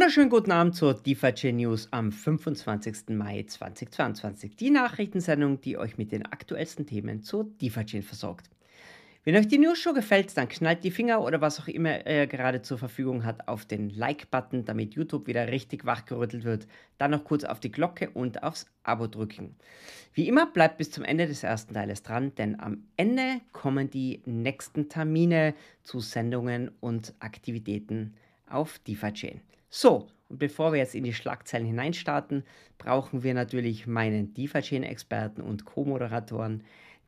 Wunderschönen guten Abend zur DeFi News am 25. Mai 2022. Die Nachrichtensendung, die euch mit den aktuellsten Themen zur DeFi versorgt. Wenn euch die News Show gefällt, dann knallt die Finger oder was auch immer ihr gerade zur Verfügung hat auf den Like-Button, damit YouTube wieder richtig wachgerüttelt wird. Dann noch kurz auf die Glocke und aufs Abo drücken. Wie immer bleibt bis zum Ende des ersten Teiles dran, denn am Ende kommen die nächsten Termine zu Sendungen und Aktivitäten auf DeFi So, und bevor wir jetzt in die Schlagzeilen hineinstarten, brauchen wir natürlich meinen DeFi-Chain-Experten und Co-Moderatoren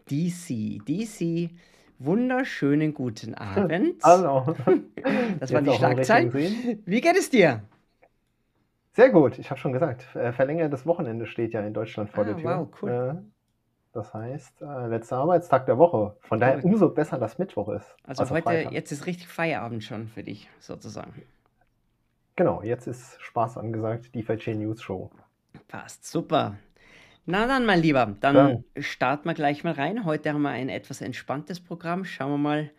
DC. DC, wunderschönen guten Abend. Hallo. Das waren die Schlagzeilen. Wie geht es dir? Sehr gut, ich habe schon gesagt, äh, verlängertes Wochenende steht ja in Deutschland vor ah, der Tür. Wow, cool. Äh, das heißt, äh, letzter Arbeitstag der Woche. Von daher umso besser, dass Mittwoch ist. Also, also heute, Freitag. jetzt ist richtig Feierabend schon für dich, sozusagen. Genau, jetzt ist Spaß angesagt, die Chain News Show. Passt, super. Na dann, mein Lieber, dann ja. starten wir gleich mal rein. Heute haben wir ein etwas entspanntes Programm. Schauen wir mal,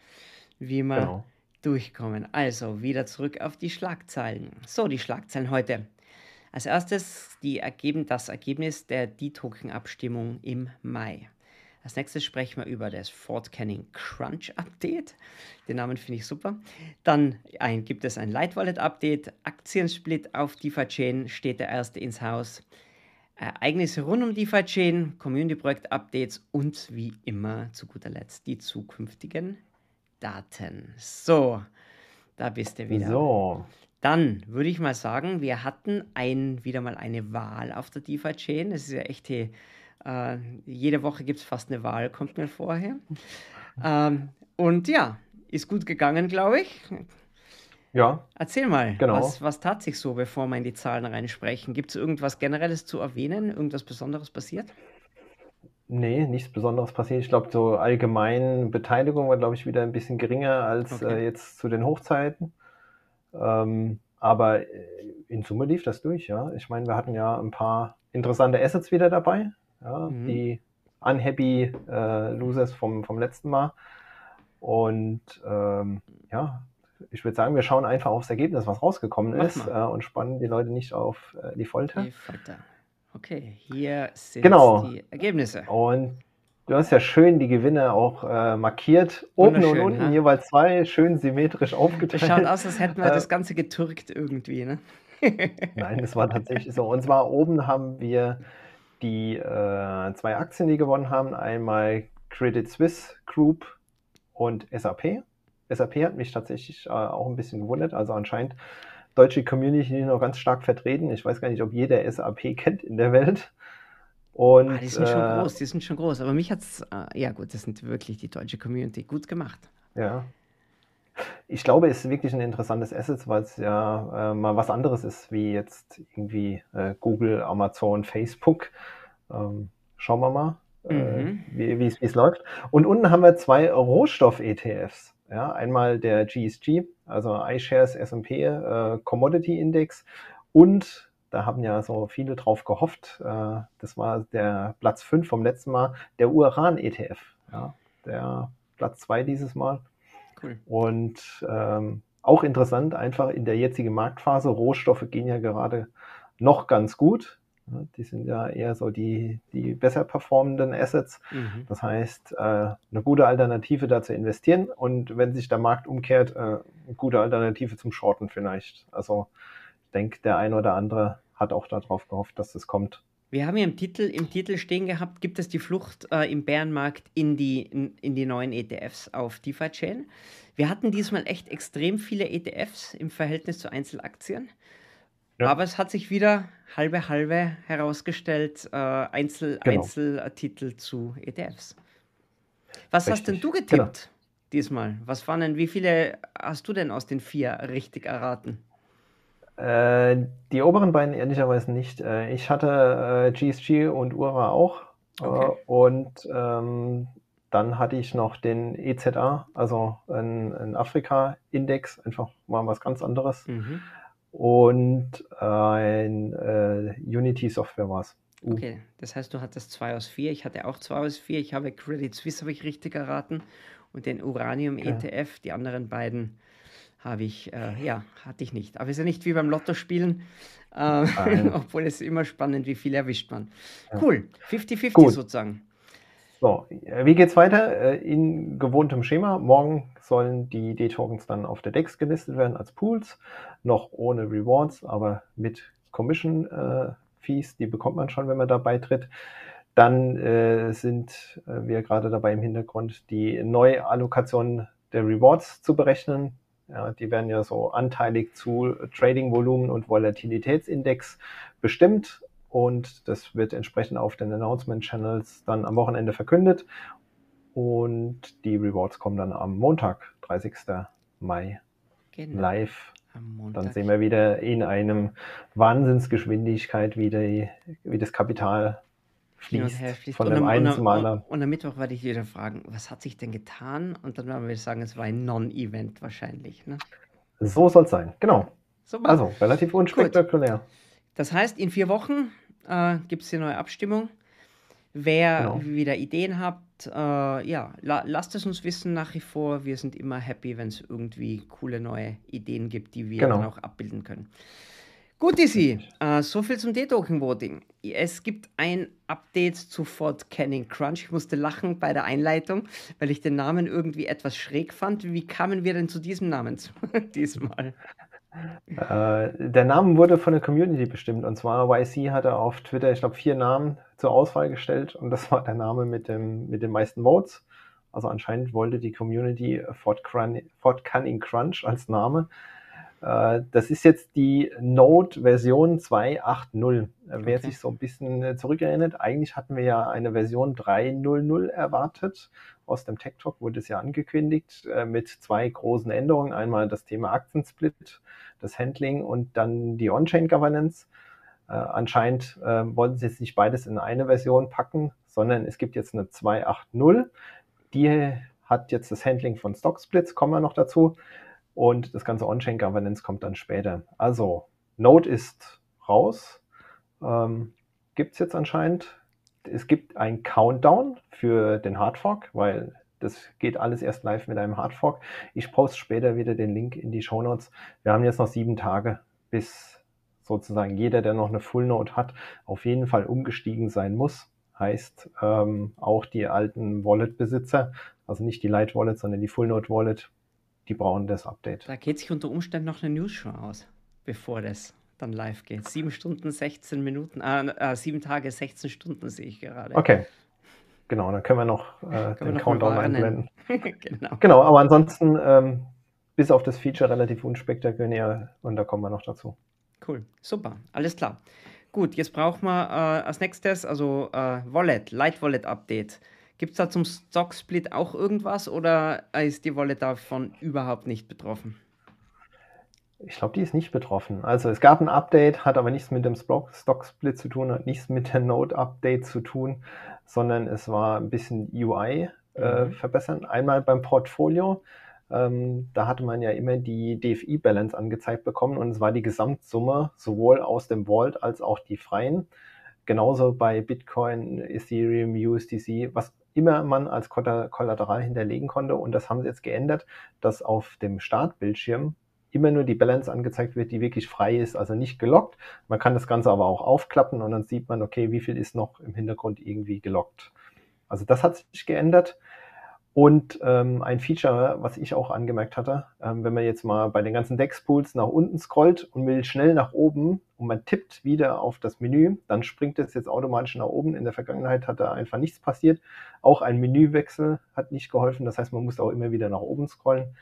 wie wir genau. durchkommen. Also, wieder zurück auf die Schlagzeilen. So, die Schlagzeilen heute. Als erstes die ergeben, das Ergebnis der D-Token-Abstimmung im Mai. Als nächstes sprechen wir über das Fort Canning Crunch Update. Den Namen finde ich super. Dann ein, gibt es ein Light Wallet Update. Aktiensplit auf DeFi Chain steht der erste ins Haus. Ereignisse rund um DeFi Chain, Community Projekt Updates und wie immer zu guter Letzt die zukünftigen Daten. So, da bist du wieder. So. Dann würde ich mal sagen, wir hatten ein, wieder mal eine Wahl auf der DeFi Chain. Es ist ja echt die äh, jede Woche gibt es fast eine Wahl, kommt mir vorher. Ähm, und ja, ist gut gegangen, glaube ich. Ja. Erzähl mal, genau. was, was tat sich so, bevor wir in die Zahlen reinsprechen? Gibt es irgendwas Generelles zu erwähnen? Irgendwas Besonderes passiert? Nee, nichts Besonderes passiert. Ich glaube, so allgemein Beteiligung war, glaube ich, wieder ein bisschen geringer als okay. äh, jetzt zu den Hochzeiten. Ähm, aber äh, in Summe lief das durch, ja. Ich meine, wir hatten ja ein paar interessante Assets wieder dabei ja, mhm. die unhappy äh, Losers vom, vom letzten Mal. Und ähm, ja, ich würde sagen, wir schauen einfach aufs Ergebnis, was rausgekommen Mach ist, äh, und spannen die Leute nicht auf äh, die Folter. Die Folter. Okay, hier sind genau. die Ergebnisse. Und du hast ja schön die Gewinne auch äh, markiert. Oben und unten ja? jeweils zwei, schön symmetrisch aufgeteilt. Das schaut aus, als hätten wir das Ganze getürkt irgendwie, ne? Nein, das war tatsächlich so. Und zwar oben haben wir die äh, zwei Aktien, die gewonnen haben, einmal Credit Suisse Group und SAP. SAP hat mich tatsächlich äh, auch ein bisschen gewundert, also anscheinend deutsche Community noch ganz stark vertreten. Ich weiß gar nicht, ob jeder SAP kennt in der Welt. Und, ah, die sind schon äh, groß, die sind schon groß. Aber mich hat es, äh, ja gut, das sind wirklich die deutsche Community gut gemacht. Ja, ich glaube, es ist wirklich ein interessantes Asset, weil es ja äh, mal was anderes ist, wie jetzt irgendwie äh, Google, Amazon, Facebook. Ähm, schauen wir mal, äh, mhm. wie es läuft. Und unten haben wir zwei Rohstoff-ETFs. Ja, einmal der GSG, also iShares S&P äh, Commodity Index und da haben ja so viele drauf gehofft. Äh, das war der Platz 5 vom letzten Mal, der Uran-ETF. Ja, der Platz 2 dieses Mal. Cool. Und ähm, auch interessant, einfach in der jetzigen Marktphase, Rohstoffe gehen ja gerade noch ganz gut. Die sind ja eher so die, die besser performenden Assets. Mhm. Das heißt, äh, eine gute Alternative da zu investieren und wenn sich der Markt umkehrt, äh, eine gute Alternative zum Shorten vielleicht. Also ich denke, der eine oder andere hat auch darauf gehofft, dass das kommt. Wir haben ja im Titel, im Titel stehen gehabt, gibt es die Flucht äh, im Bärenmarkt in die, in, in, die neuen ETFs auf DeFi-Chain. Wir hatten diesmal echt extrem viele ETFs im Verhältnis zu Einzelaktien. Ja. Aber es hat sich wieder halbe halbe herausgestellt, äh, Einzel, genau. Einzeltitel zu ETFs. Was richtig. hast denn du getippt genau. diesmal? Was waren denn, wie viele hast du denn aus den vier richtig erraten? Äh, die oberen beiden ehrlicherweise nicht. Äh, ich hatte äh, GSG und Ura auch. Äh, okay. und ähm, dann hatte ich noch den EZA, also ein, Afrika-Index, einfach mal was ganz anderes. Mhm. Und ein äh, Unity Software war es. Uh. Okay, das heißt, du hattest zwei aus vier. Ich hatte auch zwei aus vier. Ich habe Credit Suisse, habe ich richtig erraten. Und den Uranium okay. ETF, die anderen beiden habe ich, äh, ja, hatte ich nicht. Aber es ist ja nicht wie beim Lottospielen, äh, obwohl es immer spannend, wie viel erwischt man. Cool, 50-50 sozusagen. So, äh, wie geht's weiter? Äh, in gewohntem Schema. Morgen sollen die D-Tokens dann auf der DEX gelistet werden als Pools, noch ohne Rewards, aber mit Commission äh, Fees, die bekommt man schon, wenn man da beitritt. Dann äh, sind wir gerade dabei im Hintergrund die Neuallokation der Rewards zu berechnen. Ja, die werden ja so anteilig zu Trading-Volumen und Volatilitätsindex bestimmt und das wird entsprechend auf den Announcement-Channels dann am Wochenende verkündet und die Rewards kommen dann am Montag, 30. Mai, genau. live. Dann sehen wir wieder in einem Wahnsinnsgeschwindigkeit, wie, die, wie das Kapital fließt, fließt. von dem einen zum anderen. Und am Mittwoch werde ich wieder fragen, was hat sich denn getan? Und dann werden wir sagen, es war ein Non-Event wahrscheinlich. Ne? So soll es sein, genau. Super. Also relativ unspektakulär. Gut. Das heißt, in vier Wochen äh, gibt es die neue Abstimmung. Wer genau. wieder Ideen habt, äh, ja, la lasst es uns wissen nach wie vor. Wir sind immer happy, wenn es irgendwie coole neue Ideen gibt, die wir genau. dann auch abbilden können. Gut, Isi, äh, so viel zum D-Token-Voting. Es gibt ein Update zu Fort Canning Crunch. Ich musste lachen bei der Einleitung, weil ich den Namen irgendwie etwas schräg fand. Wie kamen wir denn zu diesem Namen diesmal? Äh, der Name wurde von der Community bestimmt. Und zwar YC hatte auf Twitter, ich glaube, vier Namen zur Auswahl gestellt. Und das war der Name mit, dem, mit den meisten Votes. Also anscheinend wollte die Community Fort, Crun Fort Cunning Crunch als Name. Äh, das ist jetzt die Node-Version 2.8.0. Wer okay. sich so ein bisschen äh, zurückerinnert, eigentlich hatten wir ja eine Version 3.0.0 erwartet. Aus dem Tech Talk wurde es ja angekündigt äh, mit zwei großen Änderungen. Einmal das Thema Aktiensplit, das Handling und dann die On-Chain Governance. anscheinend wollten sie jetzt nicht beides in eine Version packen, sondern es gibt jetzt eine 2.8.0. Die hat jetzt das Handling von Stock Splits, kommen wir noch dazu. Und das ganze On-Chain Governance kommt dann später. Also, Node ist raus. Ähm, gibt es jetzt anscheinend. Es gibt ein Countdown für den Hardfork, weil das geht alles erst live mit einem Hardfork. Ich poste später wieder den Link in die Show Notes. Wir haben jetzt noch sieben Tage, bis sozusagen jeder, der noch eine Full Node hat, auf jeden Fall umgestiegen sein muss. Heißt ähm, auch die alten Wallet-Besitzer, also nicht die Light Wallet, sondern die Full Node Wallet, die brauchen das Update. Da geht sich unter Umständen noch eine News-Show aus, bevor das dann live geht. Sieben Stunden, 16 Minuten, äh, äh, sieben Tage, 16 Stunden sehe ich gerade. Okay. Genau, dann können wir noch äh, können den noch Countdown einblenden. genau. genau, aber ansonsten ähm, bis auf das Feature relativ unspektakulär und da kommen wir noch dazu. Cool, super, alles klar. Gut, jetzt brauchen wir äh, als nächstes, also äh, Wallet, Light Wallet Update. Gibt es da zum Stock-Split auch irgendwas oder ist die Wallet davon überhaupt nicht betroffen? Ich glaube, die ist nicht betroffen. Also es gab ein Update, hat aber nichts mit dem Stock-Split zu tun, hat nichts mit der Node-Update zu tun, sondern es war ein bisschen UI äh, mhm. verbessern. Einmal beim Portfolio, ähm, da hatte man ja immer die DFI-Balance angezeigt bekommen und es war die Gesamtsumme sowohl aus dem Vault als auch die freien. Genauso bei Bitcoin, Ethereum, USDC, was immer man als Kollateral hinterlegen konnte. Und das haben sie jetzt geändert, dass auf dem Startbildschirm immer nur die Balance angezeigt wird, die wirklich frei ist, also nicht gelockt. Man kann das Ganze aber auch aufklappen und dann sieht man, okay, wie viel ist noch im Hintergrund irgendwie gelockt. Also das hat sich geändert. Und ähm, ein Feature, was ich auch angemerkt hatte, ähm, wenn man jetzt mal bei den ganzen Dex-Pools nach unten scrollt und will schnell nach oben und man tippt wieder auf das Menü, dann springt es jetzt automatisch nach oben. In der Vergangenheit hat da einfach nichts passiert. Auch ein Menüwechsel hat nicht geholfen. Das heißt, man muss auch immer wieder nach oben scrollen.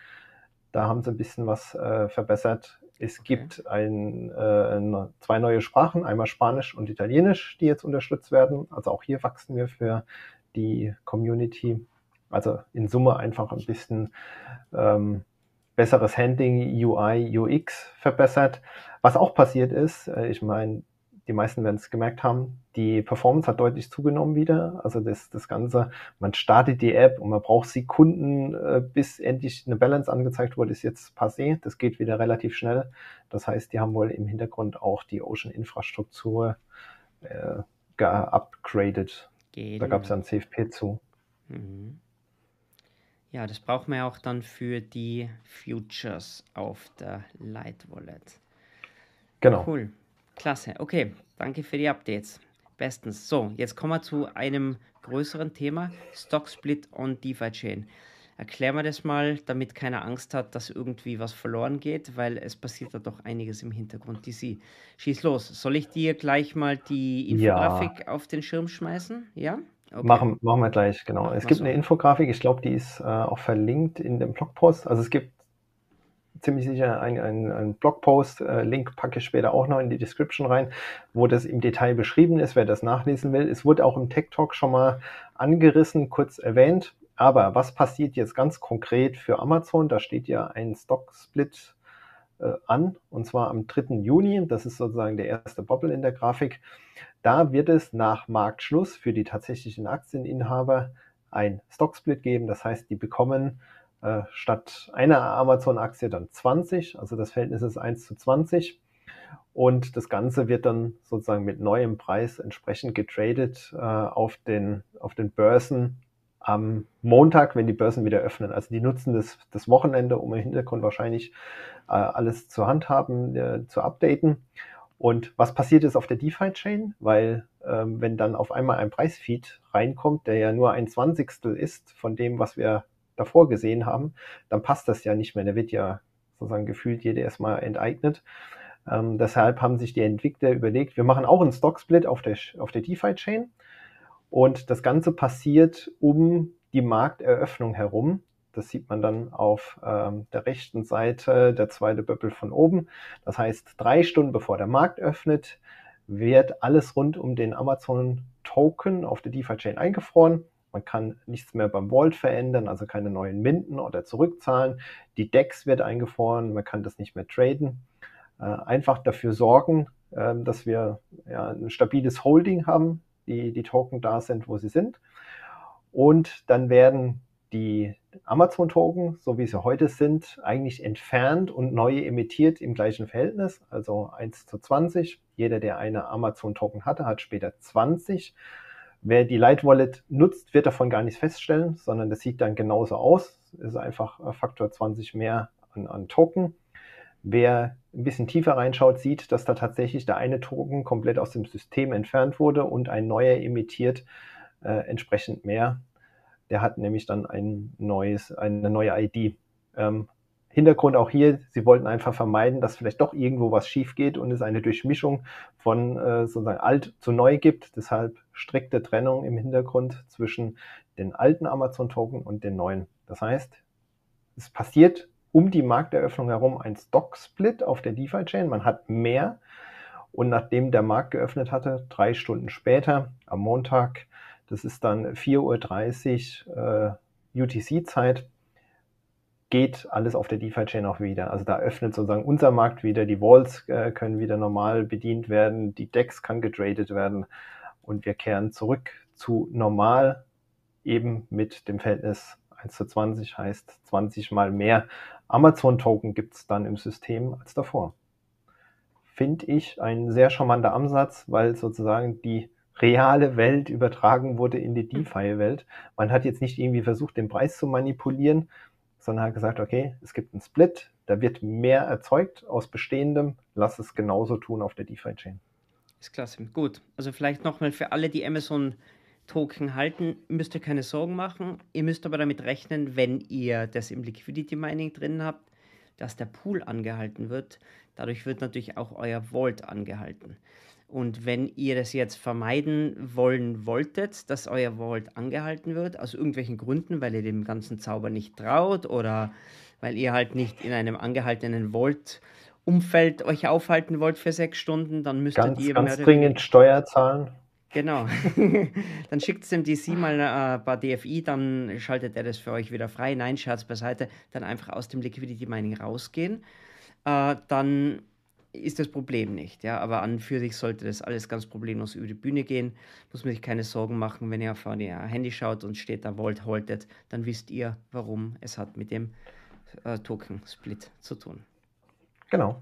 Da haben sie ein bisschen was äh, verbessert. Es okay. gibt ein, äh, zwei neue Sprachen, einmal Spanisch und Italienisch, die jetzt unterstützt werden. Also auch hier wachsen wir für die Community. Also in Summe einfach ein bisschen ähm, besseres Handling, UI, UX verbessert. Was auch passiert ist, äh, ich meine, die meisten werden es gemerkt haben, die Performance hat deutlich zugenommen wieder. Also das, das Ganze, man startet die App und man braucht Sekunden, äh, bis endlich eine Balance angezeigt wurde, ist jetzt passé. Das geht wieder relativ schnell. Das heißt, die haben wohl im Hintergrund auch die Ocean-Infrastruktur äh, geupgradet. Da gab es ja ein CFP zu. Mhm. Ja, das brauchen wir auch dann für die Futures auf der Light Wallet. Genau. Cool. Klasse. Okay, danke für die Updates. Bestens. So, jetzt kommen wir zu einem größeren Thema: Stock Split on DeFi Chain. Erklär mir das mal, damit keiner Angst hat, dass irgendwie was verloren geht, weil es passiert da doch einiges im Hintergrund. DC, schieß los. Soll ich dir gleich mal die Infografik ja. auf den Schirm schmeißen? Ja? Okay. Machen, machen wir gleich, genau. Machen es gibt so. eine Infografik, ich glaube, die ist äh, auch verlinkt in dem Blogpost. Also es gibt ziemlich sicher einen ein Blogpost, äh, Link packe ich später auch noch in die Description rein, wo das im Detail beschrieben ist, wer das nachlesen will. Es wurde auch im Tech Talk schon mal angerissen, kurz erwähnt. Aber was passiert jetzt ganz konkret für Amazon? Da steht ja ein Stock-Split äh, an, und zwar am 3. Juni. Das ist sozusagen der erste Bubble in der Grafik. Da wird es nach Marktschluss für die tatsächlichen Aktieninhaber ein Stocksplit geben. Das heißt, die bekommen äh, statt einer Amazon-Aktie dann 20, also das Verhältnis ist 1 zu 20. Und das Ganze wird dann sozusagen mit neuem Preis entsprechend getradet äh, auf, den, auf den Börsen am Montag, wenn die Börsen wieder öffnen. Also die nutzen das, das Wochenende, um im Hintergrund wahrscheinlich äh, alles zur Hand haben, äh, zu updaten. Und was passiert ist auf der DeFi-Chain? Weil ähm, wenn dann auf einmal ein Preisfeed reinkommt, der ja nur ein Zwanzigstel ist von dem, was wir davor gesehen haben, dann passt das ja nicht mehr. Der wird ja sozusagen gefühlt jeder erstmal enteignet. Ähm, deshalb haben sich die Entwickler überlegt, wir machen auch einen Stock-Split auf der, auf der DeFi-Chain. Und das Ganze passiert um die Markteröffnung herum. Das sieht man dann auf ähm, der rechten Seite, der zweite Böppel von oben. Das heißt, drei Stunden bevor der Markt öffnet, wird alles rund um den Amazon Token auf der DeFi-Chain eingefroren. Man kann nichts mehr beim Vault verändern, also keine neuen Minden oder zurückzahlen. Die DEX wird eingefroren, man kann das nicht mehr traden. Äh, einfach dafür sorgen, äh, dass wir ja, ein stabiles Holding haben, die, die Token da sind, wo sie sind. Und dann werden die Amazon-Token, so wie sie heute sind, eigentlich entfernt und neue emittiert im gleichen Verhältnis, also 1 zu 20. Jeder, der eine Amazon-Token hatte, hat später 20. Wer die Light Wallet nutzt, wird davon gar nichts feststellen, sondern das sieht dann genauso aus. Es ist einfach Faktor 20 mehr an, an Token. Wer ein bisschen tiefer reinschaut, sieht, dass da tatsächlich der eine Token komplett aus dem System entfernt wurde und ein neuer emittiert äh, entsprechend mehr der hat nämlich dann ein neues, eine neue ID. Ähm, Hintergrund auch hier, sie wollten einfach vermeiden, dass vielleicht doch irgendwo was schief geht und es eine Durchmischung von äh, sozusagen alt zu neu gibt. Deshalb strikte Trennung im Hintergrund zwischen den alten Amazon-Token und den neuen. Das heißt, es passiert um die Markteröffnung herum ein Stock-Split auf der DeFi-Chain. Man hat mehr und nachdem der Markt geöffnet hatte, drei Stunden später, am Montag, das ist dann 4.30 Uhr äh, UTC-Zeit. Geht alles auf der DeFi-Chain auch wieder. Also da öffnet sozusagen unser Markt wieder. Die Walls äh, können wieder normal bedient werden. Die DEX kann getradet werden. Und wir kehren zurück zu normal, eben mit dem Verhältnis 1 zu 20, heißt 20 mal mehr Amazon-Token gibt es dann im System als davor. Finde ich ein sehr charmanter Ansatz, weil sozusagen die reale Welt übertragen wurde in die DeFi-Welt. Man hat jetzt nicht irgendwie versucht, den Preis zu manipulieren, sondern hat gesagt, okay, es gibt einen Split, da wird mehr erzeugt aus bestehendem, lass es genauso tun auf der DeFi-Chain. Ist klasse. Gut. Also vielleicht nochmal für alle, die Amazon Token halten, müsst ihr keine Sorgen machen. Ihr müsst aber damit rechnen, wenn ihr das im Liquidity Mining drin habt, dass der Pool angehalten wird. Dadurch wird natürlich auch euer Vault angehalten. Und wenn ihr das jetzt vermeiden wollen wolltet, dass euer Vault angehalten wird, aus irgendwelchen Gründen, weil ihr dem ganzen Zauber nicht traut oder weil ihr halt nicht in einem angehaltenen Vault Umfeld euch aufhalten wollt für sechs Stunden, dann müsstet ganz, ihr ganz dringend Steuer zahlen. Genau. dann schickt es dem DC mal ein äh, paar DFI, dann schaltet er das für euch wieder frei. Nein, Scherz beiseite, dann einfach aus dem Liquidity Mining rausgehen. Äh, dann ist das Problem nicht. Ja? Aber an für sich sollte das alles ganz problemlos über die Bühne gehen. Muss man sich keine Sorgen machen, wenn ihr auf euer Handy schaut und steht da Vault Halted, dann wisst ihr, warum es hat mit dem äh, Token-Split zu tun. Genau.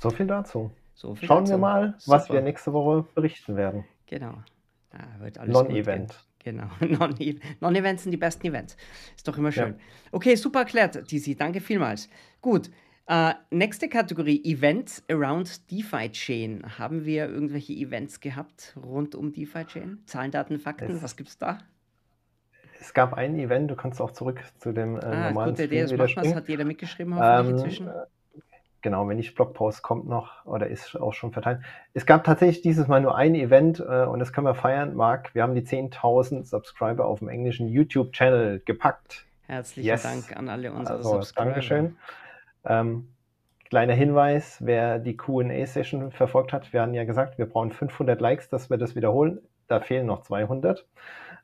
So viel dazu. So viel Schauen dazu. wir mal, was Super. wir nächste Woche berichten werden. Genau. Non-Event. Genau, Non-Events sind die besten Events. Ist doch immer schön. Ja. Okay, super erklärt, DC. Danke vielmals. Gut. Uh, nächste Kategorie, Events around DeFi Chain. Haben wir irgendwelche Events gehabt rund um DeFi Chain? Zahlen, Daten, Fakten, es, was es da? Es gab ein Event, du kannst auch zurück zu dem äh, ah, normalen Idee, das macht was, hat jeder mitgeschrieben hoffentlich ähm, inzwischen. Äh, genau, wenn nicht Blogpost kommt noch oder ist auch schon verteilt. Es gab tatsächlich dieses Mal nur ein Event äh, und das können wir feiern, Marc. Wir haben die 10.000 Subscriber auf dem englischen YouTube-Channel gepackt. Herzlichen yes. Dank an alle unsere also, Subscriber. Dankeschön. Ähm, kleiner Hinweis, wer die Q&A-Session verfolgt hat, wir hatten ja gesagt, wir brauchen 500 Likes, dass wir das wiederholen. Da fehlen noch 200.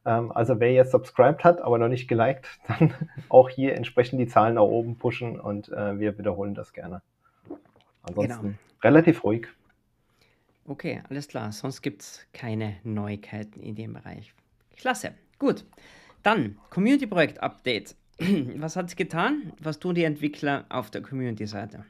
Ähm, also wer jetzt subscribed hat, aber noch nicht geliked, dann auch hier entsprechend die Zahlen nach oben pushen und äh, wir wiederholen das gerne. Ansonsten genau. relativ ruhig. Okay, alles klar. Sonst gibt es keine Neuigkeiten in dem Bereich. Klasse. Gut. Dann Community Projekt Update. Was hat es getan? Was tun die Entwickler auf der Community-Seite?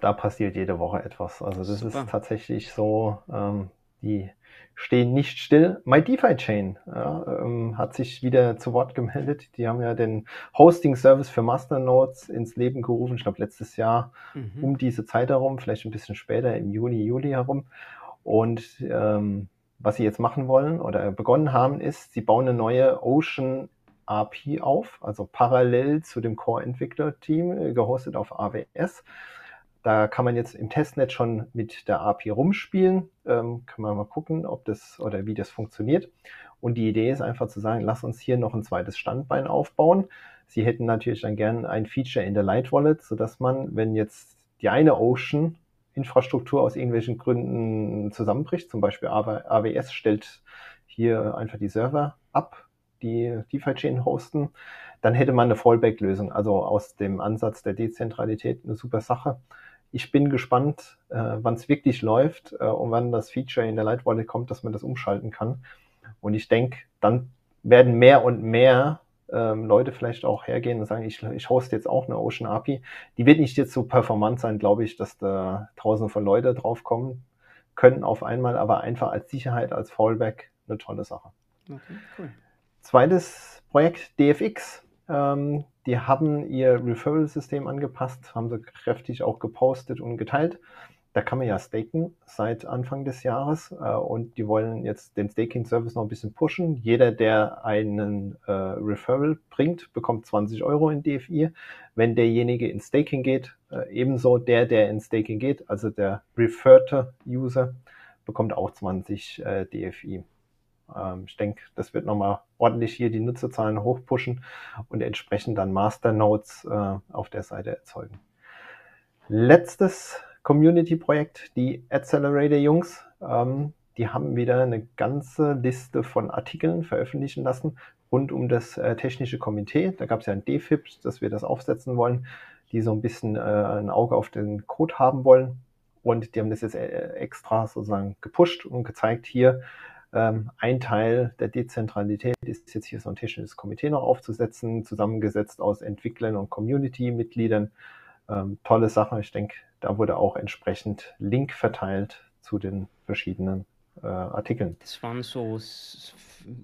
Da passiert jede Woche etwas. Also das Super. ist tatsächlich so, ähm, die stehen nicht still. My DeFi Chain ja, ähm, hat sich wieder zu Wort gemeldet. Die haben ja den Hosting-Service für Masternodes ins Leben gerufen, ich glaube letztes Jahr mhm. um diese Zeit herum, vielleicht ein bisschen später, im Juni, Juli herum. Und ähm, was sie jetzt machen wollen oder begonnen haben, ist, sie bauen eine neue Ocean API auf, also parallel zu dem Core-Entwickler-Team, äh, gehostet auf AWS. Da kann man jetzt im Testnet schon mit der API rumspielen. Ähm, kann man mal gucken, ob das oder wie das funktioniert. Und die Idee ist einfach zu sagen, lass uns hier noch ein zweites Standbein aufbauen. Sie hätten natürlich dann gern ein Feature in der Light Wallet, sodass man, wenn jetzt die eine Ocean Infrastruktur aus irgendwelchen Gründen zusammenbricht, zum Beispiel AWS stellt hier einfach die Server ab, die DeFi-Chain hosten, dann hätte man eine Fallback-Lösung. Also aus dem Ansatz der Dezentralität eine super Sache ich bin gespannt, äh, wann es wirklich läuft äh, und wann das Feature in der Light Wallet kommt, dass man das umschalten kann. Und ich denke, dann werden mehr und mehr ähm, Leute vielleicht auch hergehen und sagen, ich, ich hoste jetzt auch eine Ocean API. Die wird nicht jetzt so performant sein, glaube ich, dass da tausende von Leute draufkommen können auf einmal, aber einfach als Sicherheit, als Fallback eine tolle Sache. Okay, cool. Zweites Projekt, DFX. Ähm, die haben ihr Referral-System angepasst, haben sie kräftig auch gepostet und geteilt. Da kann man ja staken seit Anfang des Jahres äh, und die wollen jetzt den Staking-Service noch ein bisschen pushen. Jeder, der einen äh, Referral bringt, bekommt 20 Euro in DFI. Wenn derjenige in Staking geht, äh, ebenso der, der in Staking geht, also der referred User, bekommt auch 20 äh, DFI. Ähm, ich denke, das wird nochmal ordentlich hier die Nutzerzahlen hochpushen und entsprechend dann Masternodes äh, auf der Seite erzeugen. Letztes Community-Projekt, die Accelerator-Jungs. Ähm, die haben wieder eine ganze Liste von Artikeln veröffentlichen lassen rund um das äh, technische Komitee. Da gab es ja ein DFIP, dass wir das aufsetzen wollen, die so ein bisschen äh, ein Auge auf den Code haben wollen. Und die haben das jetzt äh, extra sozusagen gepusht und gezeigt hier, ähm, ein Teil der Dezentralität ist jetzt hier so ein technisches Komitee noch aufzusetzen, zusammengesetzt aus Entwicklern und Community-Mitgliedern. Ähm, tolle Sache. Ich denke, da wurde auch entsprechend Link verteilt zu den verschiedenen äh, Artikeln. Das waren so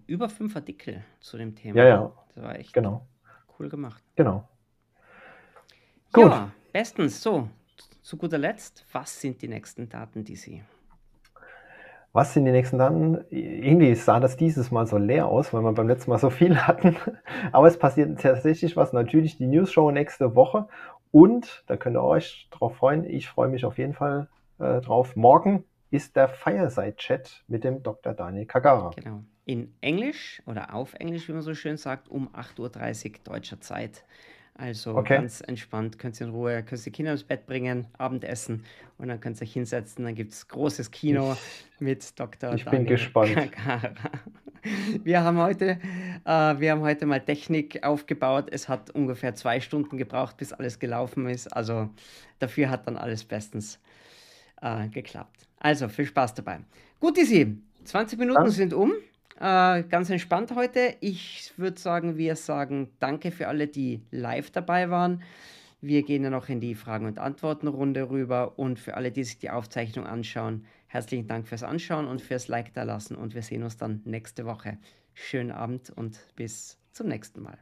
über fünf Artikel zu dem Thema. Ja, ja. Das war echt genau. cool gemacht. Genau. Gut. Ja, bestens. So, zu guter Letzt, was sind die nächsten Daten, die Sie was sind die nächsten Daten? Irgendwie sah das dieses Mal so leer aus, weil wir beim letzten Mal so viel hatten. Aber es passiert tatsächlich was. Natürlich die News Show nächste Woche. Und da könnt ihr euch drauf freuen. Ich freue mich auf jeden Fall äh, drauf. Morgen ist der Fireside-Chat mit dem Dr. Daniel Kagara. Genau. In Englisch oder auf Englisch, wie man so schön sagt, um 8.30 Uhr deutscher Zeit. Also okay. ganz entspannt, könnt ihr in Ruhe, könnt ihr die Kinder ins Bett bringen, Abendessen und dann könnt ihr euch hinsetzen. Dann gibt es großes Kino ich, mit Dr. Ich Daniel bin gespannt. Kakara. Wir haben, heute, äh, wir haben heute mal Technik aufgebaut. Es hat ungefähr zwei Stunden gebraucht, bis alles gelaufen ist. Also dafür hat dann alles bestens äh, geklappt. Also viel Spaß dabei. Gut, Isi, 20 Minuten ja. sind um. Äh, ganz entspannt heute. Ich würde sagen, wir sagen Danke für alle, die live dabei waren. Wir gehen dann noch in die Fragen- und Antworten-Runde rüber. Und für alle, die sich die Aufzeichnung anschauen, herzlichen Dank fürs Anschauen und fürs Like da lassen. Und wir sehen uns dann nächste Woche. Schönen Abend und bis zum nächsten Mal.